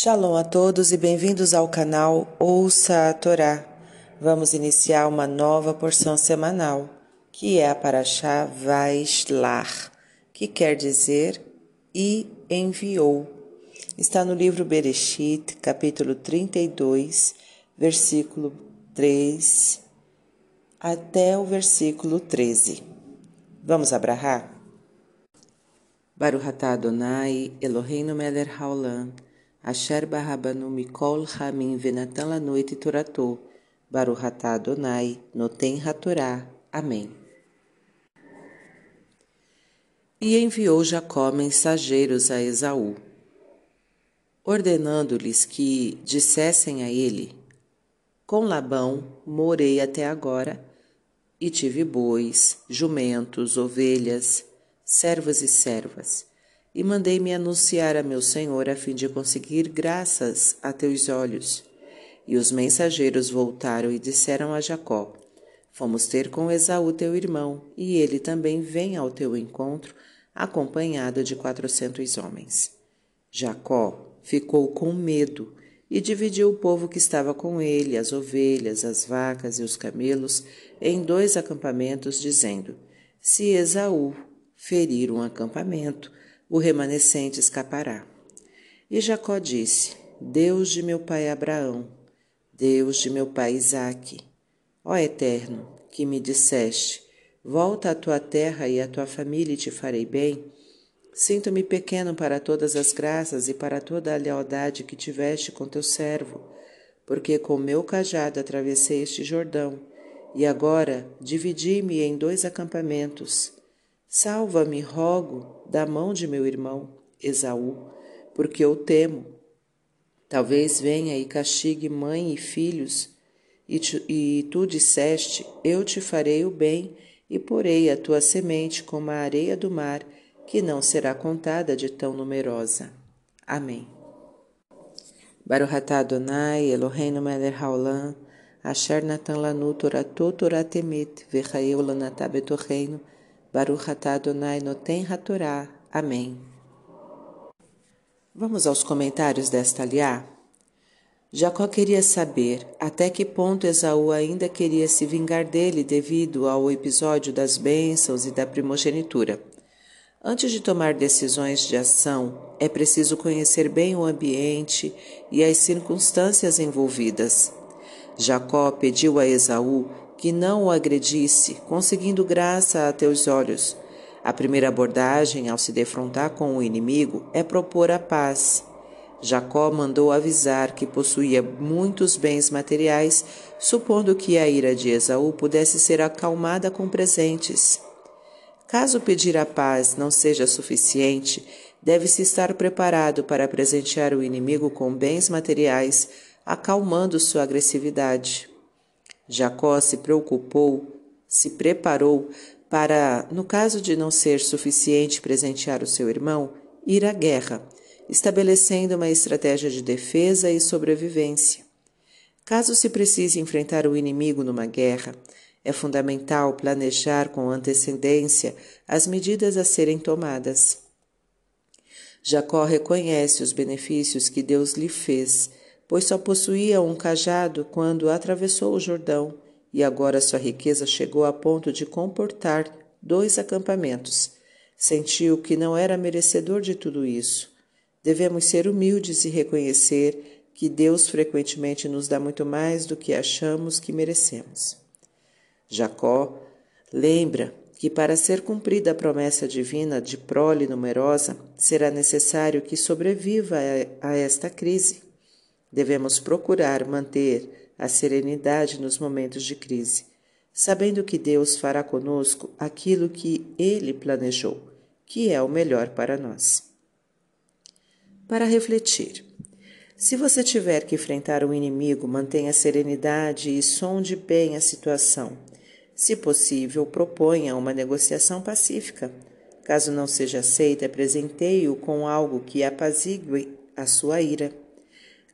Shalom a todos e bem-vindos ao canal Ouça a Torá. Vamos iniciar uma nova porção semanal, que é a Paraxá Vaislar, que quer dizer e enviou. Está no livro Bereshit, capítulo 32, versículo 3 até o versículo 13. Vamos abrahar? Baruch atah Adonai Eloheinu melech haolam Asher barabanu mikol ramin venatan la noite toratô. Baruch atah Adonai noten hatorá. Amém. E enviou Jacó mensageiros a Esaú, ordenando-lhes que dissessem a ele: Com Labão morei até agora, e tive bois, jumentos, ovelhas, servos e servas e mandei-me anunciar a meu senhor a fim de conseguir graças a teus olhos. E os mensageiros voltaram e disseram a Jacó: Fomos ter com Esaú teu irmão, e ele também vem ao teu encontro, acompanhado de quatrocentos homens. Jacó ficou com medo e dividiu o povo que estava com ele, as ovelhas, as vacas e os camelos, em dois acampamentos, dizendo: Se Esaú ferir um acampamento, o remanescente escapará. E Jacó disse: Deus de meu pai Abraão, Deus de meu pai Isaque, ó Eterno, que me disseste: Volta à tua terra e à tua família e te farei bem. Sinto-me pequeno para todas as graças e para toda a lealdade que tiveste com teu servo, porque com meu cajado atravessei este Jordão, e agora dividi-me em dois acampamentos. Salva-me, rogo, da mão de meu irmão Esaú, porque eu temo. Talvez venha e castigue mãe e filhos, e tu, e tu disseste: Eu te farei o bem e porei a tua semente como a areia do mar, que não será contada de tão numerosa. Amém. Baruch atah Adonai Eloheinu melech haolam, asher natan lanu toratot toratemet, v'chayeu lanatah betocheinu, Baruch atah Adonai noten hatorá. Amém. Vamos aos comentários desta aliá? Jacó queria saber até que ponto Esaú ainda queria se vingar dele devido ao episódio das bênçãos e da primogenitura. Antes de tomar decisões de ação, é preciso conhecer bem o ambiente e as circunstâncias envolvidas. Jacó pediu a Esaú que não o agredisse, conseguindo graça a teus olhos. A primeira abordagem ao se defrontar com o inimigo é propor a paz. Jacó mandou avisar que possuía muitos bens materiais, supondo que a ira de Esaú pudesse ser acalmada com presentes. Caso pedir a paz não seja suficiente, deve-se estar preparado para presentear o inimigo com bens materiais, acalmando sua agressividade. Jacó se preocupou, se preparou para, no caso de não ser suficiente presentear o seu irmão, ir à guerra, estabelecendo uma estratégia de defesa e sobrevivência. Caso se precise enfrentar o inimigo numa guerra, é fundamental planejar com antecedência as medidas a serem tomadas. Jacó reconhece os benefícios que Deus lhe fez pois só possuía um cajado quando atravessou o Jordão, e agora sua riqueza chegou a ponto de comportar dois acampamentos. Sentiu que não era merecedor de tudo isso. Devemos ser humildes e reconhecer que Deus frequentemente nos dá muito mais do que achamos que merecemos. Jacó lembra que para ser cumprida a promessa divina de prole numerosa, será necessário que sobreviva a esta crise. Devemos procurar manter a serenidade nos momentos de crise, sabendo que Deus fará conosco aquilo que Ele planejou, que é o melhor para nós. Para refletir. Se você tiver que enfrentar um inimigo, mantenha serenidade e sonde bem a situação. Se possível, proponha uma negociação pacífica. Caso não seja aceita, apresentei-o com algo que apazigue a sua ira.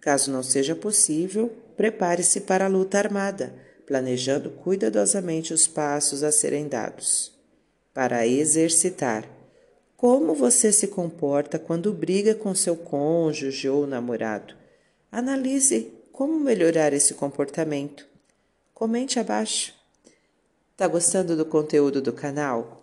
Caso não seja possível, prepare-se para a luta armada, planejando cuidadosamente os passos a serem dados. Para exercitar, Como você se comporta quando briga com seu cônjuge ou namorado? Analise como melhorar esse comportamento. Comente abaixo. Tá gostando do conteúdo do canal?